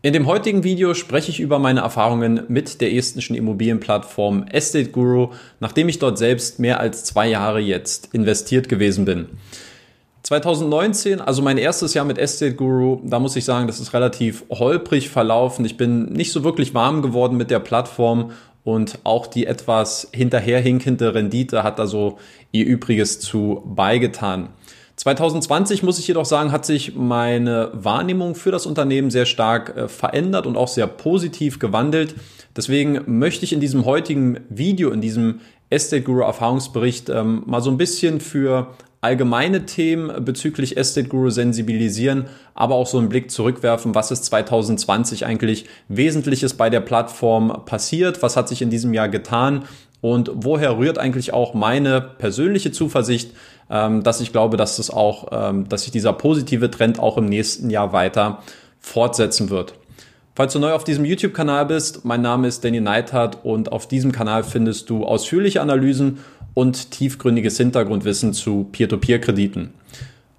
In dem heutigen Video spreche ich über meine Erfahrungen mit der estnischen Immobilienplattform Estate Guru, nachdem ich dort selbst mehr als zwei Jahre jetzt investiert gewesen bin. 2019, also mein erstes Jahr mit Estate Guru, da muss ich sagen, das ist relativ holprig verlaufen. Ich bin nicht so wirklich warm geworden mit der Plattform und auch die etwas hinterherhinkende Rendite hat da so ihr Übriges zu beigetan. 2020 muss ich jedoch sagen, hat sich meine Wahrnehmung für das Unternehmen sehr stark äh, verändert und auch sehr positiv gewandelt. Deswegen möchte ich in diesem heutigen Video, in diesem Estate Guru Erfahrungsbericht ähm, mal so ein bisschen für allgemeine Themen bezüglich Estate Guru sensibilisieren, aber auch so einen Blick zurückwerfen, was ist 2020 eigentlich Wesentliches bei der Plattform passiert, was hat sich in diesem Jahr getan und woher rührt eigentlich auch meine persönliche Zuversicht, dass ich glaube, dass es auch, ähm, dass sich dieser positive Trend auch im nächsten Jahr weiter fortsetzen wird. Falls du neu auf diesem YouTube-Kanal bist, mein Name ist Danny Neithardt und auf diesem Kanal findest du ausführliche Analysen und tiefgründiges Hintergrundwissen zu Peer-to-Peer-Krediten.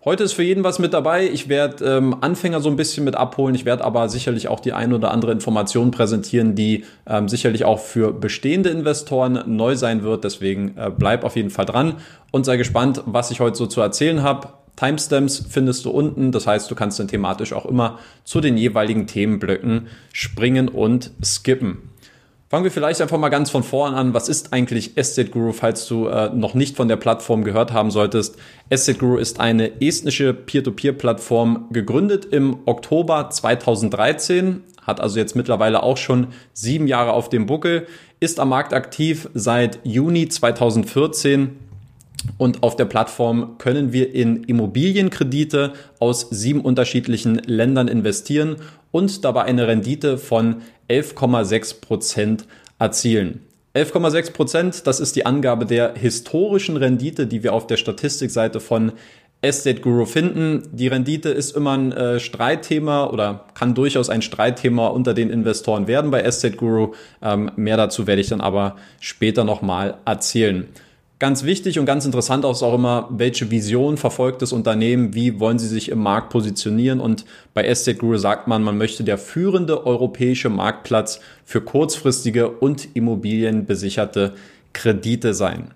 Heute ist für jeden was mit dabei. Ich werde ähm, Anfänger so ein bisschen mit abholen. Ich werde aber sicherlich auch die ein oder andere Information präsentieren, die ähm, sicherlich auch für bestehende Investoren neu sein wird. Deswegen äh, bleib auf jeden Fall dran und sei gespannt, was ich heute so zu erzählen habe. Timestamps findest du unten. Das heißt, du kannst dann thematisch auch immer zu den jeweiligen Themenblöcken springen und skippen. Fangen wir vielleicht einfach mal ganz von vorn an. Was ist eigentlich Estate Guru, falls du äh, noch nicht von der Plattform gehört haben solltest? Estate Guru ist eine estnische Peer-to-Peer-Plattform, gegründet im Oktober 2013, hat also jetzt mittlerweile auch schon sieben Jahre auf dem Buckel, ist am Markt aktiv seit Juni 2014 und auf der Plattform können wir in Immobilienkredite aus sieben unterschiedlichen Ländern investieren und dabei eine Rendite von 11,6 Prozent erzielen. 11,6 Prozent, das ist die Angabe der historischen Rendite, die wir auf der Statistikseite von Estate Guru finden. Die Rendite ist immer ein äh, Streitthema oder kann durchaus ein Streitthema unter den Investoren werden bei Estate Guru. Ähm, mehr dazu werde ich dann aber später nochmal erzählen. Ganz wichtig und ganz interessant ist auch immer, welche Vision verfolgt das Unternehmen, wie wollen sie sich im Markt positionieren und bei Estate Guru sagt man, man möchte der führende europäische Marktplatz für kurzfristige und immobilienbesicherte Kredite sein.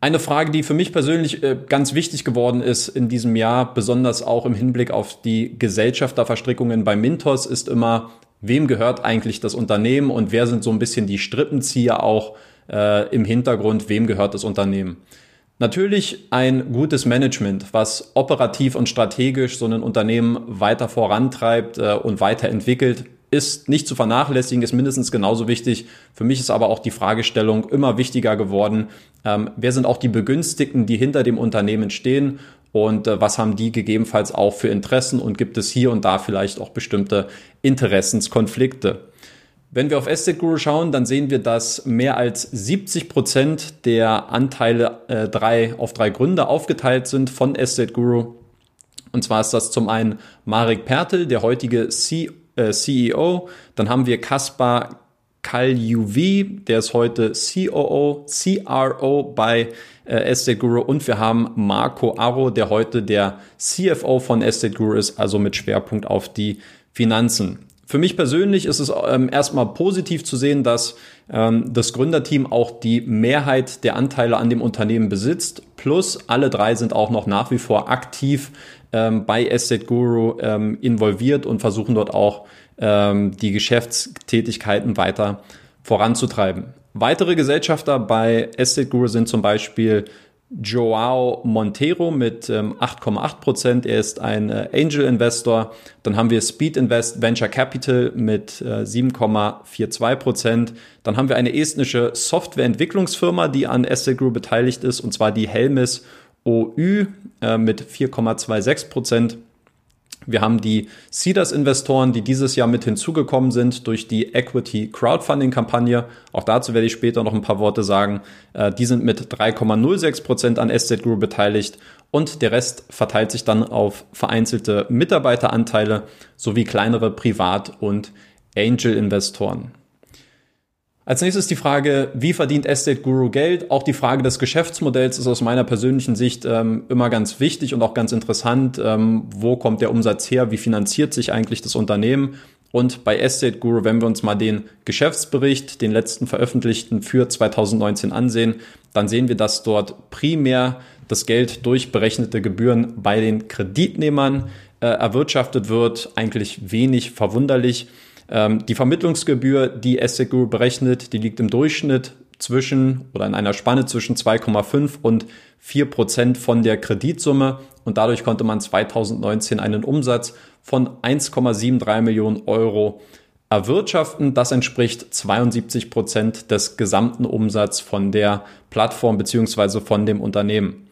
Eine Frage, die für mich persönlich äh, ganz wichtig geworden ist in diesem Jahr, besonders auch im Hinblick auf die Gesellschafterverstrickungen bei Mintos, ist immer, wem gehört eigentlich das Unternehmen und wer sind so ein bisschen die Strippenzieher auch äh, im Hintergrund, wem gehört das Unternehmen. Natürlich ein gutes Management, was operativ und strategisch so ein Unternehmen weiter vorantreibt äh, und weiterentwickelt, ist nicht zu vernachlässigen, ist mindestens genauso wichtig. Für mich ist aber auch die Fragestellung immer wichtiger geworden. Ähm, wer sind auch die Begünstigten, die hinter dem Unternehmen stehen und äh, was haben die gegebenenfalls auch für Interessen und gibt es hier und da vielleicht auch bestimmte Interessenskonflikte? Wenn wir auf Estate Guru schauen, dann sehen wir, dass mehr als 70 Prozent der Anteile äh, drei, auf drei Gründe aufgeteilt sind von Estate Guru. Und zwar ist das zum einen Marek Pertel, der heutige C, äh, CEO. Dann haben wir Kaspar Kaljuvi, der ist heute COO, CRO bei äh, Estate Guru. Und wir haben Marco Aro, der heute der CFO von Estate Guru ist, also mit Schwerpunkt auf die Finanzen. Für mich persönlich ist es ähm, erstmal positiv zu sehen, dass ähm, das Gründerteam auch die Mehrheit der Anteile an dem Unternehmen besitzt. Plus alle drei sind auch noch nach wie vor aktiv ähm, bei Estate Guru ähm, involviert und versuchen dort auch ähm, die Geschäftstätigkeiten weiter voranzutreiben. Weitere Gesellschafter bei Estate Guru sind zum Beispiel Joao Montero mit ähm, 8,8 Prozent. Er ist ein äh, Angel Investor. Dann haben wir Speed Invest Venture Capital mit äh, 7,42 Prozent. Dann haben wir eine estnische Softwareentwicklungsfirma, die an Asset Group beteiligt ist, und zwar die Helmis OÜ äh, mit 4,26 Prozent. Wir haben die Seeders-Investoren, die dieses Jahr mit hinzugekommen sind durch die Equity Crowdfunding-Kampagne. Auch dazu werde ich später noch ein paar Worte sagen. Äh, die sind mit 3,06 Prozent an Estate Group beteiligt und der Rest verteilt sich dann auf vereinzelte Mitarbeiteranteile sowie kleinere Privat- und Angel-Investoren. Als nächstes die Frage, wie verdient Estate Guru Geld? Auch die Frage des Geschäftsmodells ist aus meiner persönlichen Sicht ähm, immer ganz wichtig und auch ganz interessant. Ähm, wo kommt der Umsatz her? Wie finanziert sich eigentlich das Unternehmen? Und bei Estate Guru, wenn wir uns mal den Geschäftsbericht, den letzten veröffentlichten für 2019 ansehen, dann sehen wir, dass dort primär das Geld durch berechnete Gebühren bei den Kreditnehmern äh, erwirtschaftet wird. Eigentlich wenig verwunderlich. Ähm, die Vermittlungsgebühr, die Estate Guru berechnet, die liegt im Durchschnitt zwischen oder in einer Spanne zwischen 2,5 und 4 Prozent von der Kreditsumme und dadurch konnte man 2019 einen Umsatz von 1,73 Millionen Euro erwirtschaften. Das entspricht 72 Prozent des gesamten Umsatzes von der Plattform beziehungsweise von dem Unternehmen.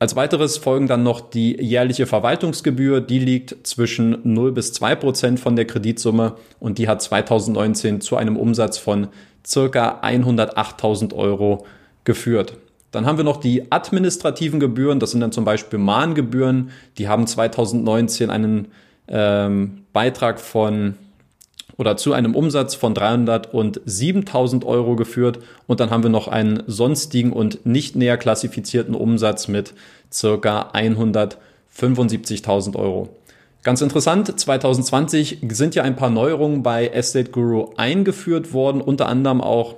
Als weiteres folgen dann noch die jährliche Verwaltungsgebühr. Die liegt zwischen 0 bis 2 Prozent von der Kreditsumme und die hat 2019 zu einem Umsatz von circa 108.000 Euro geführt. Dann haben wir noch die administrativen Gebühren. Das sind dann zum Beispiel Mahngebühren. Die haben 2019 einen ähm, Beitrag von oder zu einem Umsatz von 307.000 Euro geführt. Und dann haben wir noch einen sonstigen und nicht näher klassifizierten Umsatz mit circa 175.000 Euro. Ganz interessant, 2020 sind ja ein paar Neuerungen bei Estate Guru eingeführt worden, unter anderem auch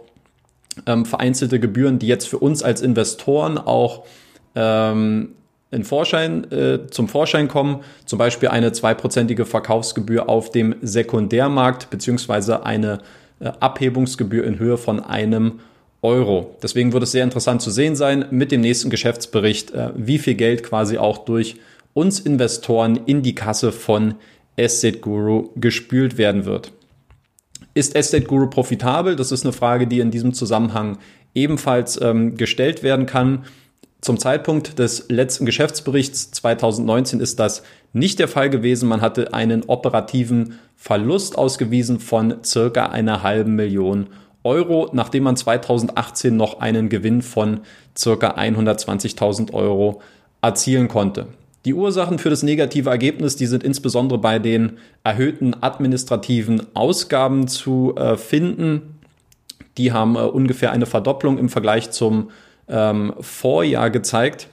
ähm, vereinzelte Gebühren, die jetzt für uns als Investoren auch ähm, in Vorschein, äh, zum Vorschein kommen, zum Beispiel eine zweiprozentige Verkaufsgebühr auf dem Sekundärmarkt beziehungsweise eine äh, Abhebungsgebühr in Höhe von einem Euro. Deswegen wird es sehr interessant zu sehen sein mit dem nächsten Geschäftsbericht, äh, wie viel Geld quasi auch durch uns Investoren in die Kasse von Estate Guru gespült werden wird. Ist Estate Guru profitabel? Das ist eine Frage, die in diesem Zusammenhang ebenfalls ähm, gestellt werden kann. Zum Zeitpunkt des letzten Geschäftsberichts 2019 ist das nicht der Fall gewesen. Man hatte einen operativen Verlust ausgewiesen von circa einer halben Million Euro, nachdem man 2018 noch einen Gewinn von circa 120.000 Euro erzielen konnte. Die Ursachen für das negative Ergebnis, die sind insbesondere bei den erhöhten administrativen Ausgaben zu äh, finden. Die haben äh, ungefähr eine Verdopplung im Vergleich zum ähm, Vorjahr gezeigt.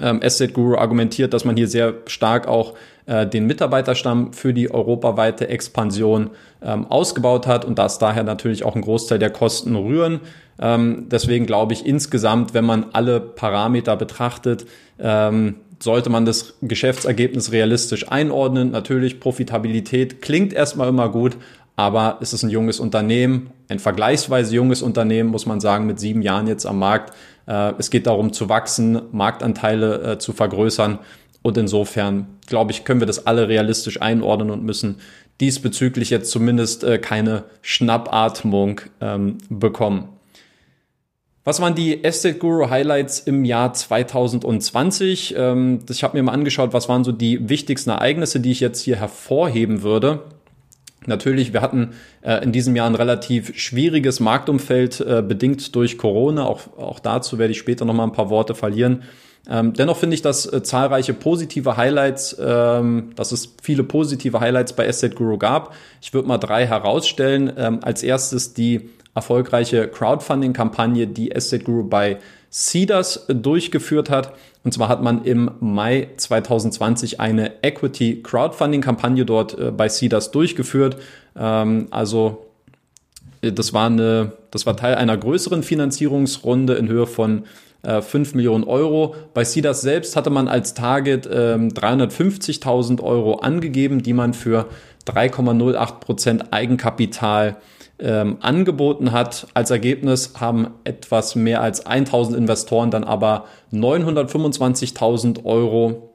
Ähm, Asset Guru argumentiert, dass man hier sehr stark auch äh, den Mitarbeiterstamm für die europaweite Expansion ähm, ausgebaut hat und dass daher natürlich auch ein Großteil der Kosten rühren. Ähm, deswegen glaube ich insgesamt, wenn man alle Parameter betrachtet, ähm, sollte man das Geschäftsergebnis realistisch einordnen. Natürlich, Profitabilität klingt erstmal immer gut, aber es ist ein junges Unternehmen, ein vergleichsweise junges Unternehmen, muss man sagen, mit sieben Jahren jetzt am Markt. Äh, es geht darum zu wachsen, Marktanteile äh, zu vergrößern. Und insofern, glaube ich, können wir das alle realistisch einordnen und müssen diesbezüglich jetzt zumindest äh, keine Schnappatmung ähm, bekommen. Was waren die Estate Guru Highlights im Jahr 2020? Ähm, ich habe mir mal angeschaut, was waren so die wichtigsten Ereignisse, die ich jetzt hier hervorheben würde. Natürlich, wir hatten äh, in diesem Jahr ein relativ schwieriges Marktumfeld, äh, bedingt durch Corona. Auch, auch dazu werde ich später noch mal ein paar Worte verlieren. Ähm, dennoch finde ich, dass äh, zahlreiche positive Highlights, ähm, dass es viele positive Highlights bei Asset Guru gab. Ich würde mal drei herausstellen. Ähm, als erstes die erfolgreiche Crowdfunding-Kampagne, die Asset Guru bei Cedars durchgeführt hat. Und zwar hat man im Mai 2020 eine Equity Crowdfunding Kampagne dort äh, bei Cedars durchgeführt. Ähm, also äh, das war eine, das war Teil einer größeren Finanzierungsrunde in Höhe von äh, 5 Millionen Euro. Bei Cedars selbst hatte man als Target ähm, 350.000 Euro angegeben, die man für 3,08 Prozent Eigenkapital ähm, angeboten hat. Als Ergebnis haben etwas mehr als 1000 Investoren dann aber 925.000 Euro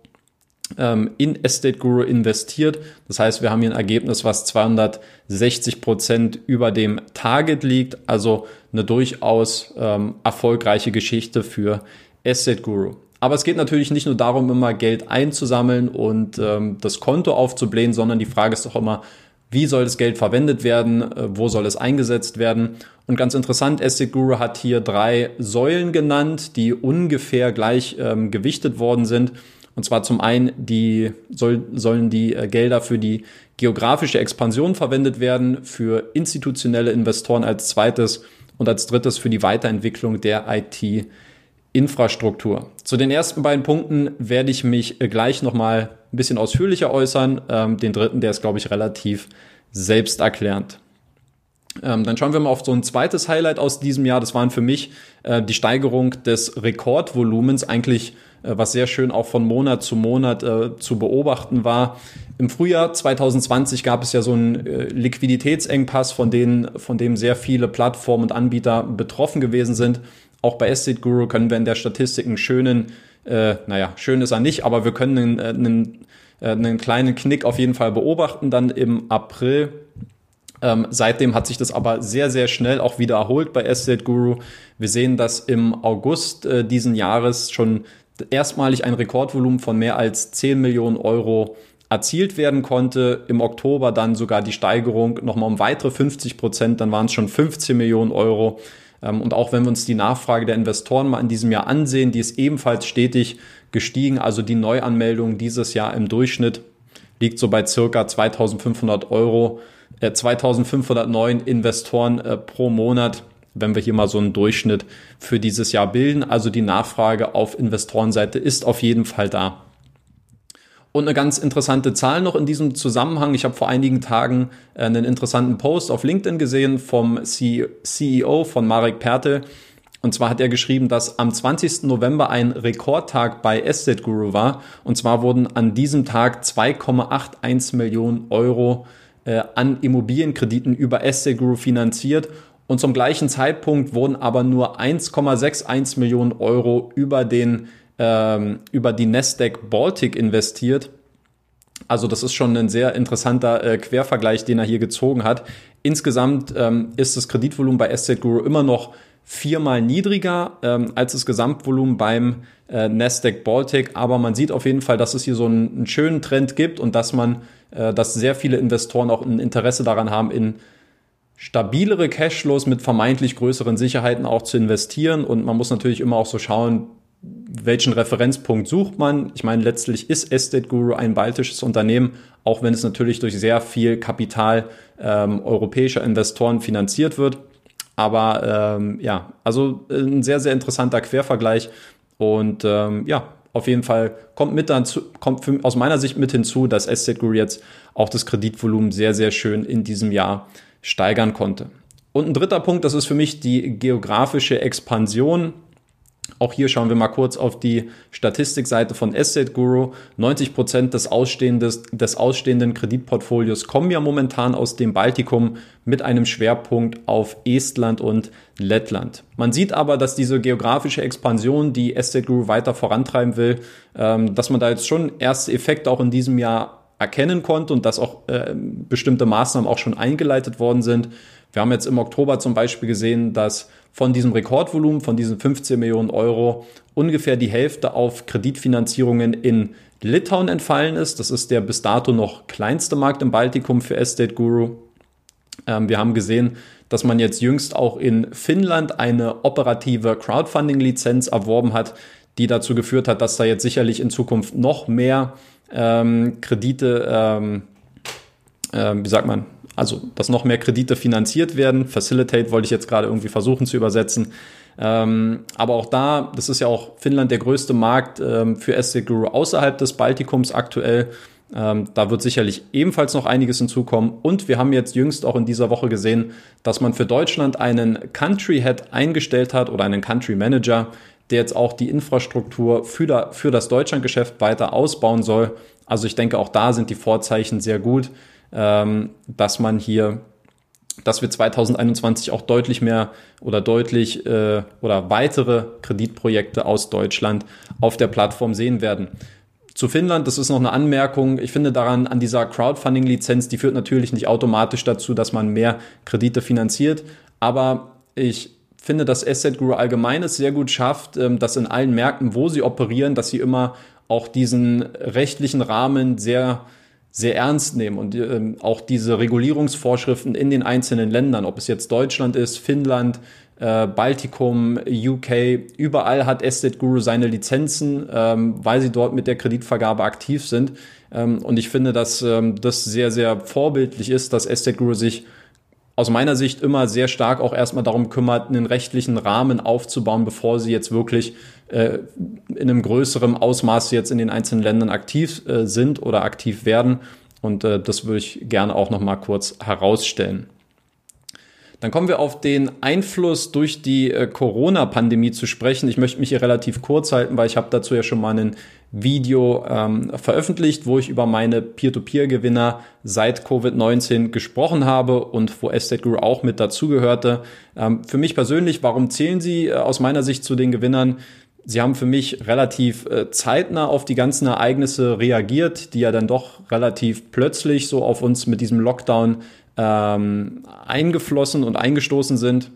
ähm, in Estate Guru investiert. Das heißt, wir haben hier ein Ergebnis, was 260 Prozent über dem Target liegt. Also eine durchaus ähm, erfolgreiche Geschichte für Estate Guru. Aber es geht natürlich nicht nur darum, immer Geld einzusammeln und ähm, das Konto aufzublähen, sondern die Frage ist doch immer, wie soll das Geld verwendet werden, äh, wo soll es eingesetzt werden. Und ganz interessant, Asset Guru hat hier drei Säulen genannt, die ungefähr gleich ähm, gewichtet worden sind. Und zwar zum einen die, soll, sollen die äh, Gelder für die geografische Expansion verwendet werden, für institutionelle Investoren als zweites und als drittes für die Weiterentwicklung der IT Infrastruktur. Zu den ersten beiden Punkten werde ich mich äh, gleich nochmal ein bisschen ausführlicher äußern. Ähm, den dritten, der ist, glaube ich, relativ selbsterklärend. Ähm, dann schauen wir mal auf so ein zweites Highlight aus diesem Jahr. Das waren für mich äh, die Steigerung des Rekordvolumens, eigentlich äh, was sehr schön auch von Monat zu Monat äh, zu beobachten war. Im Frühjahr 2020 gab es ja so einen äh, Liquiditätsengpass, von, denen, von dem sehr viele Plattformen und Anbieter betroffen gewesen sind. Auch bei Estate Guru können wir in der Statistik einen schönen, äh, naja, schön ist er nicht, aber wir können einen, äh, einen, äh, einen kleinen Knick auf jeden Fall beobachten. Dann im April ähm, seitdem hat sich das aber sehr, sehr schnell auch wieder erholt bei Estate Guru. Wir sehen, dass im August äh, diesen Jahres schon erstmalig ein Rekordvolumen von mehr als 10 Millionen Euro erzielt werden konnte. Im Oktober dann sogar die Steigerung nochmal um weitere 50 Prozent, dann waren es schon 15 Millionen Euro. Ähm, und auch wenn wir uns die Nachfrage der Investoren mal in diesem Jahr ansehen, die ist ebenfalls stetig gestiegen. Also die Neuanmeldung dieses Jahr im Durchschnitt liegt so bei circa 2500 Euro 2509 äh, Investoren äh, pro Monat, wenn wir hier mal so einen Durchschnitt für dieses Jahr bilden. Also die Nachfrage auf Investorenseite ist auf jeden Fall da. Und eine ganz interessante Zahl noch in diesem Zusammenhang. Ich habe vor einigen Tagen äh, einen interessanten Post auf LinkedIn gesehen vom CEO von Marek Pertel. Und zwar hat er geschrieben, dass am 20. November ein Rekordtag bei Estate Guru war. Und zwar wurden an diesem Tag 2,81 Millionen Euro äh, an Immobilienkrediten über Estate Guru finanziert und zum gleichen Zeitpunkt wurden aber nur 1,61 Millionen Euro über den ähm, über die Nasdaq Baltic investiert. Also das ist schon ein sehr interessanter äh, Quervergleich, den er hier gezogen hat. Insgesamt ähm, ist das Kreditvolumen bei Estate Guru immer noch viermal niedriger ähm, als das Gesamtvolumen beim äh, Nasdaq Baltic, aber man sieht auf jeden Fall, dass es hier so einen, einen schönen Trend gibt und dass man, äh, dass sehr viele Investoren auch ein Interesse daran haben, in stabilere Cashflows mit vermeintlich größeren Sicherheiten auch zu investieren und man muss natürlich immer auch so schauen, welchen Referenzpunkt sucht man. Ich meine, letztlich ist Estate Guru ein baltisches Unternehmen, auch wenn es natürlich durch sehr viel Kapital ähm, europäischer Investoren finanziert wird. Aber ähm, ja, also ein sehr, sehr interessanter Quervergleich. Und ähm, ja, auf jeden Fall kommt mit dazu, kommt für, aus meiner Sicht mit hinzu, dass Estate Guru jetzt auch das Kreditvolumen sehr, sehr schön in diesem Jahr steigern konnte. Und ein dritter Punkt, das ist für mich die geografische Expansion. Auch hier schauen wir mal kurz auf die Statistikseite von Estate Guru. 90 Prozent des, des ausstehenden Kreditportfolios kommen ja momentan aus dem Baltikum mit einem Schwerpunkt auf Estland und Lettland. Man sieht aber, dass diese geografische Expansion, die Estate Guru weiter vorantreiben will, ähm, dass man da jetzt schon erste Effekte auch in diesem Jahr erkennen konnte und dass auch äh, bestimmte Maßnahmen auch schon eingeleitet worden sind. Wir haben jetzt im Oktober zum Beispiel gesehen, dass von diesem Rekordvolumen, von diesen 15 Millionen Euro, ungefähr die Hälfte auf Kreditfinanzierungen in Litauen entfallen ist. Das ist der bis dato noch kleinste Markt im Baltikum für Estate Guru. Ähm, wir haben gesehen, dass man jetzt jüngst auch in Finnland eine operative Crowdfunding-Lizenz erworben hat, die dazu geführt hat, dass da jetzt sicherlich in Zukunft noch mehr ähm, Kredite, ähm, äh, wie sagt man, also dass noch mehr Kredite finanziert werden. Facilitate wollte ich jetzt gerade irgendwie versuchen zu übersetzen. Ähm, aber auch da, das ist ja auch Finnland der größte Markt ähm, für Estate Guru außerhalb des Baltikums aktuell. Ähm, da wird sicherlich ebenfalls noch einiges hinzukommen. Und wir haben jetzt jüngst auch in dieser Woche gesehen, dass man für Deutschland einen Country Head eingestellt hat oder einen Country Manager, der jetzt auch die Infrastruktur für, da, für das Deutschlandgeschäft weiter ausbauen soll. Also ich denke, auch da sind die Vorzeichen sehr gut ähm, dass man hier, dass wir 2021 auch deutlich mehr oder deutlich äh, oder weitere Kreditprojekte aus Deutschland auf der Plattform sehen werden. Zu Finnland, das ist noch eine Anmerkung. Ich finde daran, an dieser Crowdfunding-Lizenz, die führt natürlich nicht automatisch dazu, dass man mehr Kredite finanziert. Aber ich finde, dass Asset Guru allgemein es sehr gut schafft, ähm, dass in allen Märkten, wo sie operieren, dass sie immer auch diesen rechtlichen Rahmen sehr sehr ernst nehmen und ähm, auch diese Regulierungsvorschriften in den einzelnen Ländern, ob es jetzt Deutschland ist, Finnland, äh, Baltikum, UK, überall hat Estate Guru seine Lizenzen, ähm, weil sie dort mit der Kreditvergabe aktiv sind. Ähm, und ich finde, dass ähm, das sehr, sehr vorbildlich ist, dass Estate Guru sich aus meiner Sicht immer sehr stark auch erstmal darum kümmert, einen rechtlichen Rahmen aufzubauen, bevor sie jetzt wirklich äh, in einem größeren Ausmaß jetzt in den einzelnen Ländern aktiv äh, sind oder aktiv werden. Und äh, das würde ich gerne auch noch mal kurz herausstellen. Dann kommen wir auf den Einfluss durch die äh, Corona-Pandemie zu sprechen. Ich möchte mich hier relativ kurz halten, weil ich habe dazu ja schon mal ein Video ähm, veröffentlicht, wo ich über meine Peer-to-Peer-Gewinner seit Covid-19 gesprochen habe und wo Estate Guru auch mit dazugehörte. Ähm, für mich persönlich, warum zählen Sie äh, aus meiner Sicht zu den Gewinnern? Sie haben für mich relativ äh, zeitnah auf die ganzen Ereignisse reagiert, die ja dann doch relativ plötzlich so auf uns mit diesem Lockdown ähm, eingeflossen und eingestoßen sind.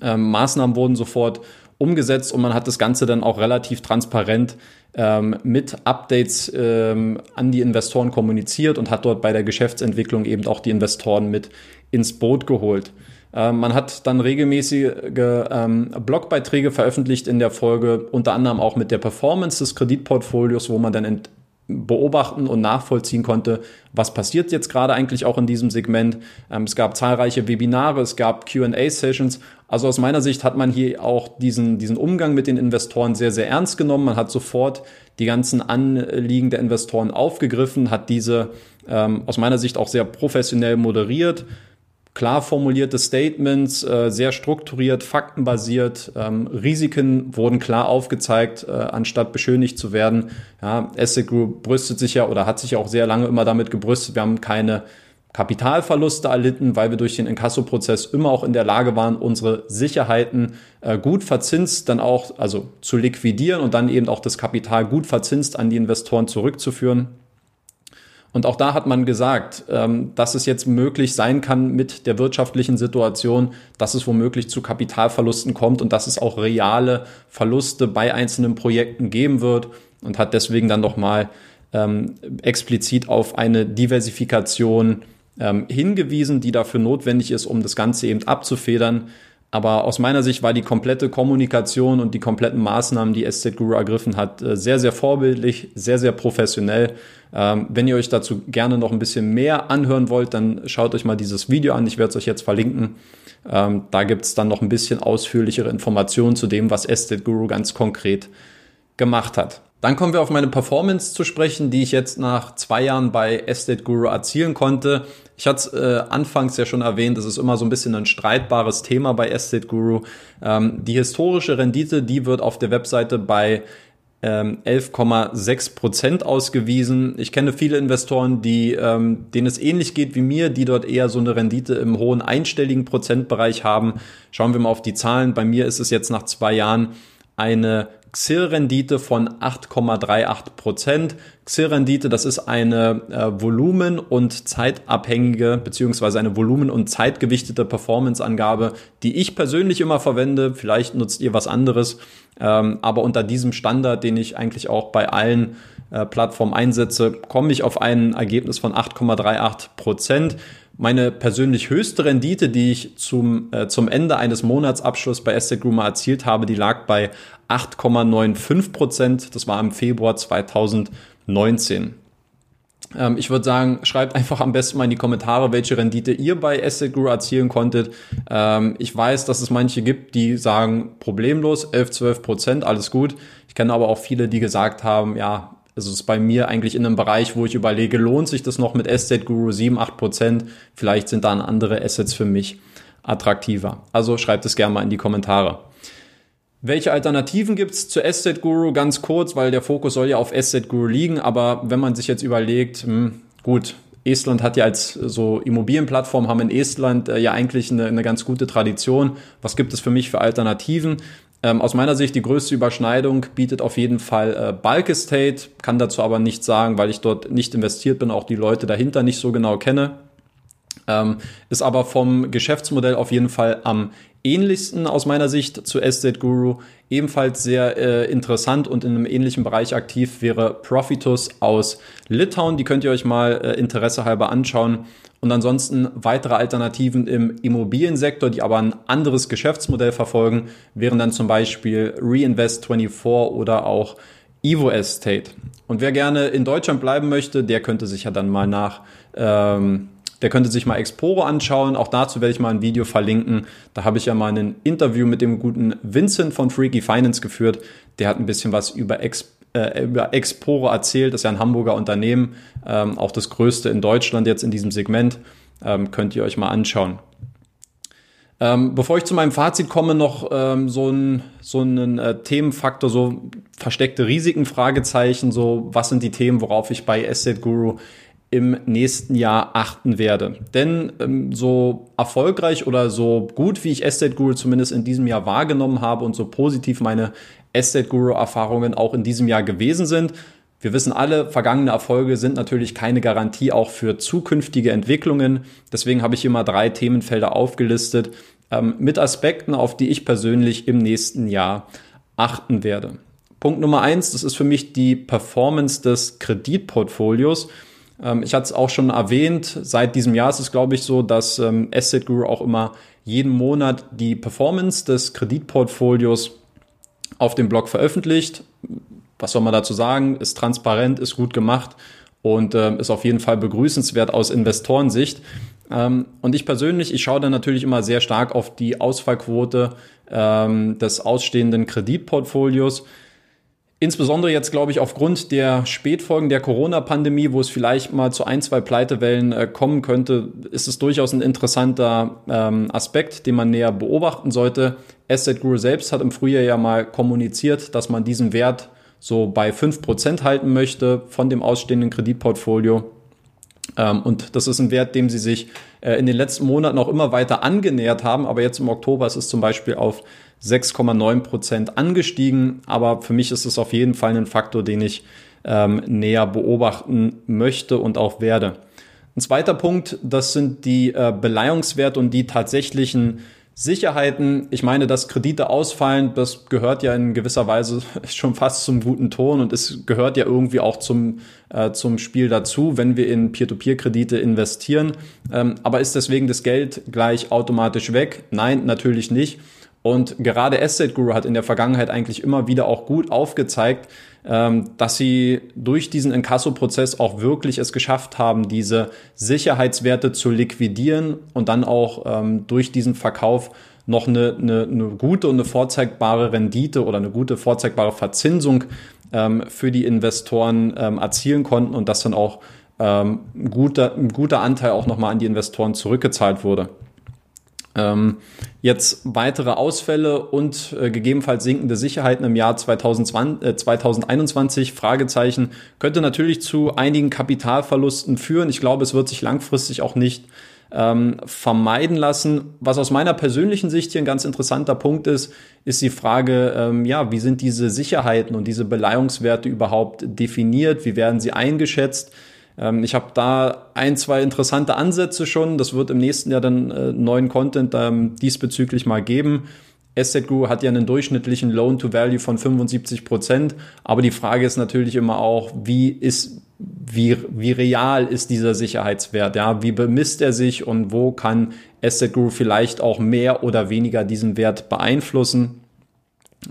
Ähm, Maßnahmen wurden sofort umgesetzt und man hat das Ganze dann auch relativ transparent ähm, mit Updates ähm, an die Investoren kommuniziert und hat dort bei der Geschäftsentwicklung eben auch die Investoren mit ins Boot geholt. Ähm, man hat dann regelmäßige ähm, Blogbeiträge veröffentlicht in der Folge, unter anderem auch mit der Performance des Kreditportfolios, wo man dann beobachten und nachvollziehen konnte, was passiert jetzt gerade eigentlich auch in diesem Segment. Ähm, es gab zahlreiche Webinare, es gab QA-Sessions. Also aus meiner Sicht hat man hier auch diesen, diesen Umgang mit den Investoren sehr, sehr ernst genommen. Man hat sofort die ganzen Anliegen der Investoren aufgegriffen, hat diese ähm, aus meiner Sicht auch sehr professionell moderiert klar formulierte Statements, äh, sehr strukturiert, faktenbasiert. Ähm, Risiken wurden klar aufgezeigt, äh, anstatt beschönigt zu werden. Ja, Asset Group brüstet sich ja oder hat sich auch sehr lange immer damit gebrüstet, wir haben keine Kapitalverluste erlitten, weil wir durch den Inkasso-Prozess immer auch in der Lage waren, unsere Sicherheiten äh, gut verzinst dann auch, also zu liquidieren und dann eben auch das Kapital gut verzinst an die Investoren zurückzuführen. Und auch da hat man gesagt, ähm, dass es jetzt möglich sein kann mit der wirtschaftlichen Situation, dass es womöglich zu Kapitalverlusten kommt und dass es auch reale Verluste bei einzelnen Projekten geben wird und hat deswegen dann nochmal ähm, explizit auf eine Diversifikation ähm, hingewiesen, die dafür notwendig ist, um das Ganze eben abzufedern. Aber aus meiner Sicht war die komplette Kommunikation und die kompletten Maßnahmen, die SZ Guru ergriffen hat, äh, sehr, sehr vorbildlich, sehr, sehr professionell. Ähm, wenn ihr euch dazu gerne noch ein bisschen mehr anhören wollt, dann schaut euch mal dieses Video an. Ich werde es euch jetzt verlinken. Ähm, da gibt es dann noch ein bisschen ausführlichere Informationen zu dem, was Estate Guru ganz konkret gemacht hat. Dann kommen wir auf meine Performance zu sprechen, die ich jetzt nach zwei Jahren bei Estate Guru erzielen konnte. Ich hatte es äh, anfangs ja schon erwähnt, das ist immer so ein bisschen ein streitbares Thema bei Estate Guru. Ähm, die historische Rendite, die wird auf der Webseite bei 11,6 ähm, Prozent ausgewiesen. Ich kenne viele Investoren, die, ähm, denen es ähnlich geht wie mir, die dort eher so eine Rendite im hohen einstelligen Prozentbereich haben. Schauen wir mal auf die Zahlen. Bei mir ist es jetzt nach zwei Jahren eine XIR-Rendite von 8,38 Prozent. XIR-Rendite, das ist eine äh, volumen- und zeitabhängige beziehungsweise eine volumen- und zeitgewichtete Performance-Angabe, die ich persönlich immer verwende. Vielleicht nutzt ihr was anderes, ähm, aber unter diesem Standard, den ich eigentlich auch bei allen äh, Plattformen einsetze, komme ich auf ein Ergebnis von 8,38 Prozent. Meine persönlich höchste Rendite, die ich zum, äh, zum Ende eines Monatsabschlusses bei Asset Groomer erzielt habe, die lag bei 8,95 Prozent. Das war im Februar 2019. Ähm, ich würde sagen, schreibt einfach am besten mal in die Kommentare, welche Rendite ihr bei Asset Guru erzielen konntet. Ähm, ich weiß, dass es manche gibt, die sagen, problemlos, 11, 12 Prozent, alles gut. Ich kenne aber auch viele, die gesagt haben, ja, also es ist bei mir eigentlich in einem Bereich, wo ich überlege, lohnt sich das noch mit Estate Guru 7, 8 Prozent? Vielleicht sind dann andere Assets für mich attraktiver. Also schreibt es gerne mal in die Kommentare. Welche Alternativen gibt's zu Asset Guru? Ganz kurz, weil der Fokus soll ja auf Asset Guru liegen. Aber wenn man sich jetzt überlegt, hm, gut, Estland hat ja als so Immobilienplattform, haben in Estland äh, ja eigentlich eine, eine ganz gute Tradition. Was gibt es für mich für Alternativen? Ähm, aus meiner Sicht die größte Überschneidung bietet auf jeden Fall äh, Bulk Estate, kann dazu aber nichts sagen, weil ich dort nicht investiert bin, auch die Leute dahinter nicht so genau kenne. Ähm, ist aber vom Geschäftsmodell auf jeden Fall am ähnlichsten aus meiner Sicht zu Estate Guru. Ebenfalls sehr äh, interessant und in einem ähnlichen Bereich aktiv wäre Profitus aus Litauen. Die könnt ihr euch mal äh, Interesse halber anschauen. Und ansonsten weitere Alternativen im Immobiliensektor, die aber ein anderes Geschäftsmodell verfolgen, wären dann zum Beispiel Reinvest24 oder auch Evo Estate. Und wer gerne in Deutschland bleiben möchte, der könnte sich ja dann mal nach ähm, der könnte sich mal Exporo anschauen. Auch dazu werde ich mal ein Video verlinken. Da habe ich ja mal ein Interview mit dem guten Vincent von Freaky Finance geführt. Der hat ein bisschen was über Ex äh, über Exporo erzählt, das ist ja ein Hamburger Unternehmen, ähm, auch das größte in Deutschland jetzt in diesem Segment, ähm, könnt ihr euch mal anschauen. Ähm, bevor ich zu meinem Fazit komme, noch ähm, so ein so einen äh, Themenfaktor, so versteckte Risiken, Fragezeichen, so was sind die Themen, worauf ich bei Asset Guru im nächsten Jahr achten werde. Denn ähm, so erfolgreich oder so gut, wie ich Asset Guru zumindest in diesem Jahr wahrgenommen habe und so positiv meine Asset Guru Erfahrungen auch in diesem Jahr gewesen sind, wir wissen alle, vergangene Erfolge sind natürlich keine Garantie auch für zukünftige Entwicklungen. Deswegen habe ich hier mal drei Themenfelder aufgelistet ähm, mit Aspekten, auf die ich persönlich im nächsten Jahr achten werde. Punkt Nummer eins, das ist für mich die Performance des Kreditportfolios. Ähm, ich hatte es auch schon erwähnt, seit diesem Jahr ist es, glaube ich, so, dass ähm, Asset Guru auch immer jeden Monat die Performance des Kreditportfolios auf dem Blog veröffentlicht. Was soll man dazu sagen? Ist transparent, ist gut gemacht und äh, ist auf jeden Fall begrüßenswert aus Investorensicht. Ähm, und ich persönlich, ich schaue dann natürlich immer sehr stark auf die Ausfallquote ähm, des ausstehenden Kreditportfolios. Insbesondere jetzt, glaube ich, aufgrund der Spätfolgen der Corona-Pandemie, wo es vielleicht mal zu ein, zwei Pleitewellen äh, kommen könnte, ist es durchaus ein interessanter ähm, Aspekt, den man näher beobachten sollte. Asset Guru selbst hat im Frühjahr ja mal kommuniziert, dass man diesen Wert so bei fünf Prozent halten möchte von dem ausstehenden Kreditportfolio. Ähm, und das ist ein Wert, dem sie sich äh, in den letzten Monaten auch immer weiter angenähert haben. Aber jetzt im Oktober ist es zum Beispiel auf 6,9 Prozent angestiegen. Aber für mich ist es auf jeden Fall ein Faktor, den ich ähm, näher beobachten möchte und auch werde. Ein zweiter Punkt, das sind die äh, Beleihungswerte und die tatsächlichen Sicherheiten. Ich meine, dass Kredite ausfallen, das gehört ja in gewisser Weise schon fast zum guten Ton und es gehört ja irgendwie auch zum, äh, zum Spiel dazu, wenn wir in Peer-to-Peer-Kredite investieren. Ähm, aber ist deswegen das Geld gleich automatisch weg? Nein, natürlich nicht. Und gerade Asset Guru hat in der Vergangenheit eigentlich immer wieder auch gut aufgezeigt, ähm, dass sie durch diesen Inkasso-Prozess auch wirklich es geschafft haben, diese Sicherheitswerte zu liquidieren und dann auch ähm, durch diesen Verkauf noch eine, eine, eine gute und eine vorzeigbare Rendite oder eine gute vorzeigbare Verzinsung ähm, für die Investoren erzielen konnten und dass dann auch ein guter, ein guter Anteil auch nochmal an die Investoren zurückgezahlt wurde. Ähm, jetzt weitere Ausfälle und äh, gegebenenfalls sinkende Sicherheiten im Jahr 2020, äh, 2021, Fragezeichen, könnte natürlich zu einigen Kapitalverlusten führen. Ich glaube, es wird sich langfristig auch nicht ähm, vermeiden lassen. Was aus meiner persönlichen Sicht hier ein ganz interessanter Punkt ist, ist die Frage, ähm, ja, wie sind diese Sicherheiten und diese Beleihungswerte überhaupt definiert? Wie werden sie eingeschätzt? Ähm, ich habe da ein, zwei interessante Ansätze schon. Das wird im nächsten Jahr dann äh, neuen Content ähm, diesbezüglich mal geben. Asset Guru hat ja einen durchschnittlichen Loan-to-Value von 75 Prozent. Aber die Frage ist natürlich immer auch, wie ist, wie, wie real ist dieser Sicherheitswert? Ja, wie bemisst er sich und wo kann Asset Guru vielleicht auch mehr oder weniger diesen Wert beeinflussen?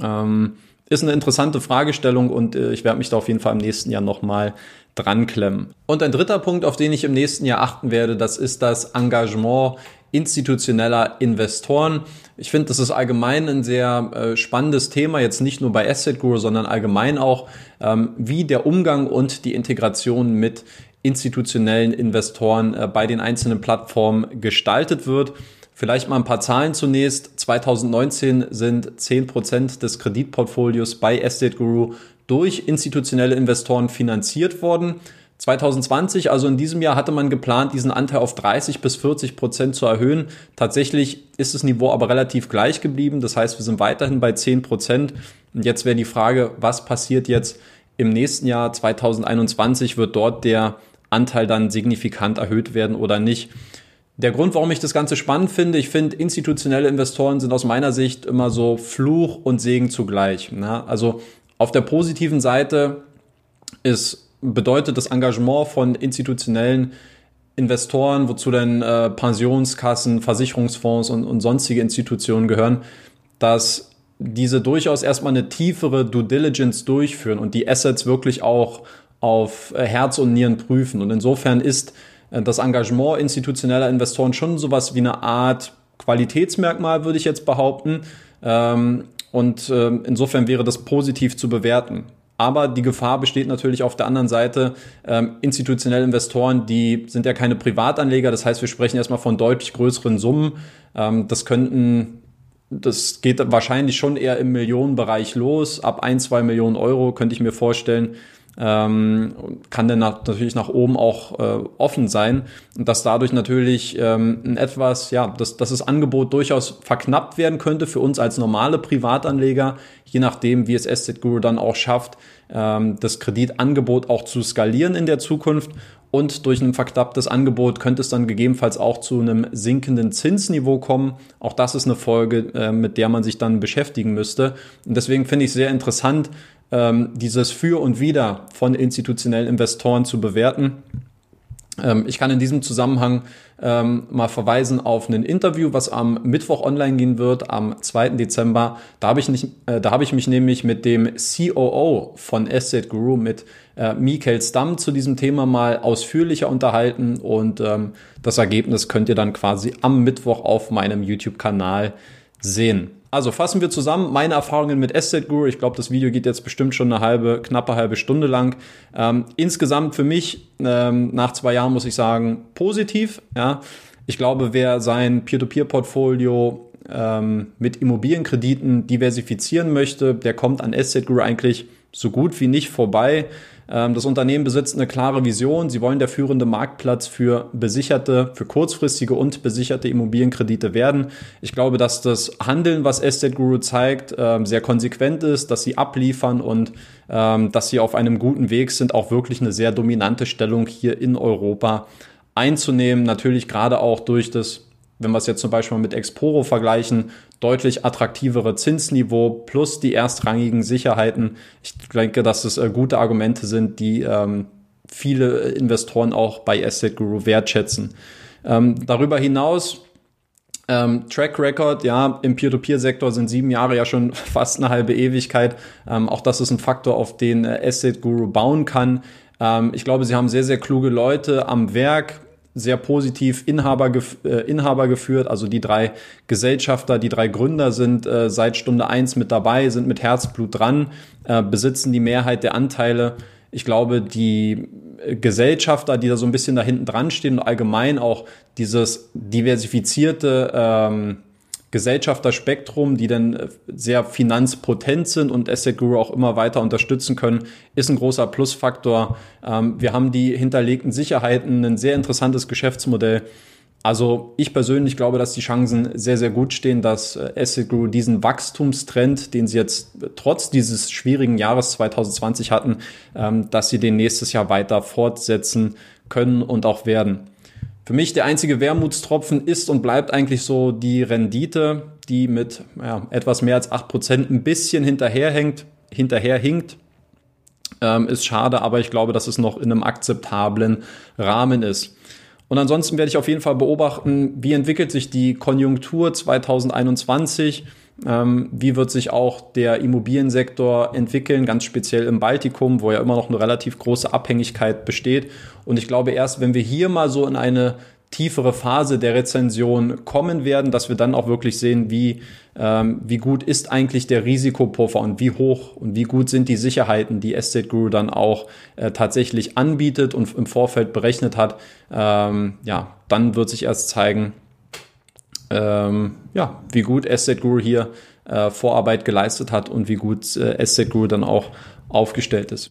Ähm, ist eine interessante Fragestellung und äh, ich werde mich da auf jeden Fall im nächsten Jahr nochmal dran klemmen. Und ein dritter Punkt, auf den ich im nächsten Jahr achten werde, das ist das Engagement institutioneller Investoren. Ich finde, das ist allgemein ein sehr äh, spannendes Thema, jetzt nicht nur bei Asset Guru, sondern allgemein auch, ähm, wie der Umgang und die Integration mit institutionellen Investoren äh, bei den einzelnen Plattformen gestaltet wird. Vielleicht mal ein paar Zahlen zunächst. 2019 sind 10% des Kreditportfolios bei Estate Guru durch institutionelle Investoren finanziert worden. 2020, also in diesem Jahr, hatte man geplant, diesen Anteil auf 30 bis 40 Prozent zu erhöhen. Tatsächlich ist das Niveau aber relativ gleich geblieben. Das heißt, wir sind weiterhin bei 10 Prozent. Und jetzt wäre die Frage, was passiert jetzt im nächsten Jahr 2021? Wird dort der Anteil dann signifikant erhöht werden oder nicht? Der Grund, warum ich das Ganze spannend finde, ich finde, institutionelle Investoren sind aus meiner Sicht immer so Fluch und Segen zugleich. Na? Also auf der positiven Seite ist, bedeutet das Engagement von institutionellen Investoren, wozu dann äh, Pensionskassen, Versicherungsfonds und, und sonstige Institutionen gehören, dass diese durchaus erstmal eine tiefere Due Diligence durchführen und die Assets wirklich auch auf äh, Herz und Nieren prüfen. Und insofern ist äh, das Engagement institutioneller Investoren schon sowas wie eine Art Qualitätsmerkmal, würde ich jetzt behaupten. Ähm, und ähm, insofern wäre das positiv zu bewerten. Aber die Gefahr besteht natürlich auf der anderen Seite. Ähm, institutionelle Investoren, die sind ja keine Privatanleger. Das heißt, wir sprechen erstmal von deutlich größeren Summen. Ähm, das könnten, das geht wahrscheinlich schon eher im Millionenbereich los. Ab ein, zwei Millionen Euro könnte ich mir vorstellen, ähm, kann dann natürlich nach oben auch äh, offen sein und dass dadurch natürlich ähm, ein etwas, ja, dass, dass das Angebot durchaus verknappt werden könnte für uns als normale Privatanleger, je nachdem, wie es Asset Guru dann auch schafft, ähm, das Kreditangebot auch zu skalieren in der Zukunft und durch ein verknapptes Angebot könnte es dann gegebenenfalls auch zu einem sinkenden Zinsniveau kommen. Auch das ist eine Folge, äh, mit der man sich dann beschäftigen müsste. Und deswegen finde ich sehr interessant, ähm, dieses Für und Wider von institutionellen Investoren zu bewerten. Ähm, ich kann in diesem Zusammenhang ähm, mal verweisen auf ein Interview, was am Mittwoch online gehen wird, am 2. Dezember. Da habe ich, äh, da habe ich mich nämlich mit dem COO von Asset Guru, mit äh, Mikael Stamm, zu diesem Thema mal ausführlicher unterhalten und ähm, das Ergebnis könnt ihr dann quasi am Mittwoch auf meinem YouTube-Kanal sehen. Also fassen wir zusammen meine Erfahrungen mit Asset Guru. Ich glaube, das Video geht jetzt bestimmt schon eine halbe, knappe halbe Stunde lang. Ähm, insgesamt für mich ähm, nach zwei Jahren muss ich sagen positiv. Ja, ich glaube, wer sein Peer-to-Peer-Portfolio ähm, mit Immobilienkrediten diversifizieren möchte, der kommt an Asset Guru eigentlich so gut wie nicht vorbei. Ähm, das Unternehmen besitzt eine klare Vision. Sie wollen der führende Marktplatz für besicherte, für kurzfristige und besicherte Immobilienkredite werden. Ich glaube, dass das Handeln, was Estate Guru zeigt, ähm, sehr konsequent ist, dass sie abliefern und ähm, dass sie auf einem guten Weg sind, auch wirklich eine sehr dominante Stellung hier in Europa einzunehmen. Natürlich gerade auch durch das wenn wir es jetzt zum Beispiel mit Exporo vergleichen, deutlich attraktivere Zinsniveau plus die erstrangigen Sicherheiten. Ich denke, dass es äh, gute Argumente sind, die ähm, viele Investoren auch bei Asset Guru wertschätzen. Ähm, darüber hinaus ähm, Track Record, ja, im Peer-to-Peer-Sektor sind sieben Jahre ja schon fast eine halbe Ewigkeit. Ähm, auch das ist ein Faktor, auf den äh, Asset Guru bauen kann. Ähm, ich glaube, sie haben sehr, sehr kluge Leute am Werk sehr positiv Inhaber, äh, Inhaber geführt. Also die drei Gesellschafter, die drei Gründer sind äh, seit Stunde eins mit dabei, sind mit Herzblut dran, äh, besitzen die Mehrheit der Anteile. Ich glaube, die Gesellschafter, die da so ein bisschen da hinten dran stehen und allgemein auch dieses diversifizierte ähm, Gesellschafterspektrum, die dann äh, sehr finanzpotent sind und Asset Guru auch immer weiter unterstützen können, ist ein großer Plusfaktor. Ähm, wir haben die hinterlegten Sicherheiten, ein sehr interessantes Geschäftsmodell. Also ich persönlich glaube, dass die Chancen sehr, sehr gut stehen, dass äh, Asset Guru diesen Wachstumstrend, den sie jetzt trotz dieses schwierigen Jahres 2020 hatten, ähm, dass sie den nächstes Jahr weiter fortsetzen können und auch werden. Für mich der einzige Wermutstropfen ist und bleibt eigentlich so die Rendite, die mit ja, etwas mehr als acht Prozent ein bisschen hinterherhängt, hinterherhinkt. Ähm, ist schade, aber ich glaube, dass es noch in einem akzeptablen Rahmen ist. Und ansonsten werde ich auf jeden Fall beobachten, wie entwickelt sich die Konjunktur 2021 ähm, wie wird sich auch der Immobiliensektor entwickeln, ganz speziell im Baltikum, wo ja immer noch eine relativ große Abhängigkeit besteht. Und ich glaube, erst wenn wir hier mal so in eine tiefere Phase der Rezension kommen werden, dass wir dann auch wirklich sehen, wie, ähm, wie gut ist eigentlich der Risikopuffer und wie hoch und wie gut sind die Sicherheiten, die Estate Guru dann auch äh, tatsächlich anbietet und im Vorfeld berechnet hat. Ähm, ja, dann wird sich erst zeigen, ähm, ja, wie gut Asset Guru hier äh, Vorarbeit geleistet hat und wie gut äh, Asset Guru dann auch aufgestellt ist.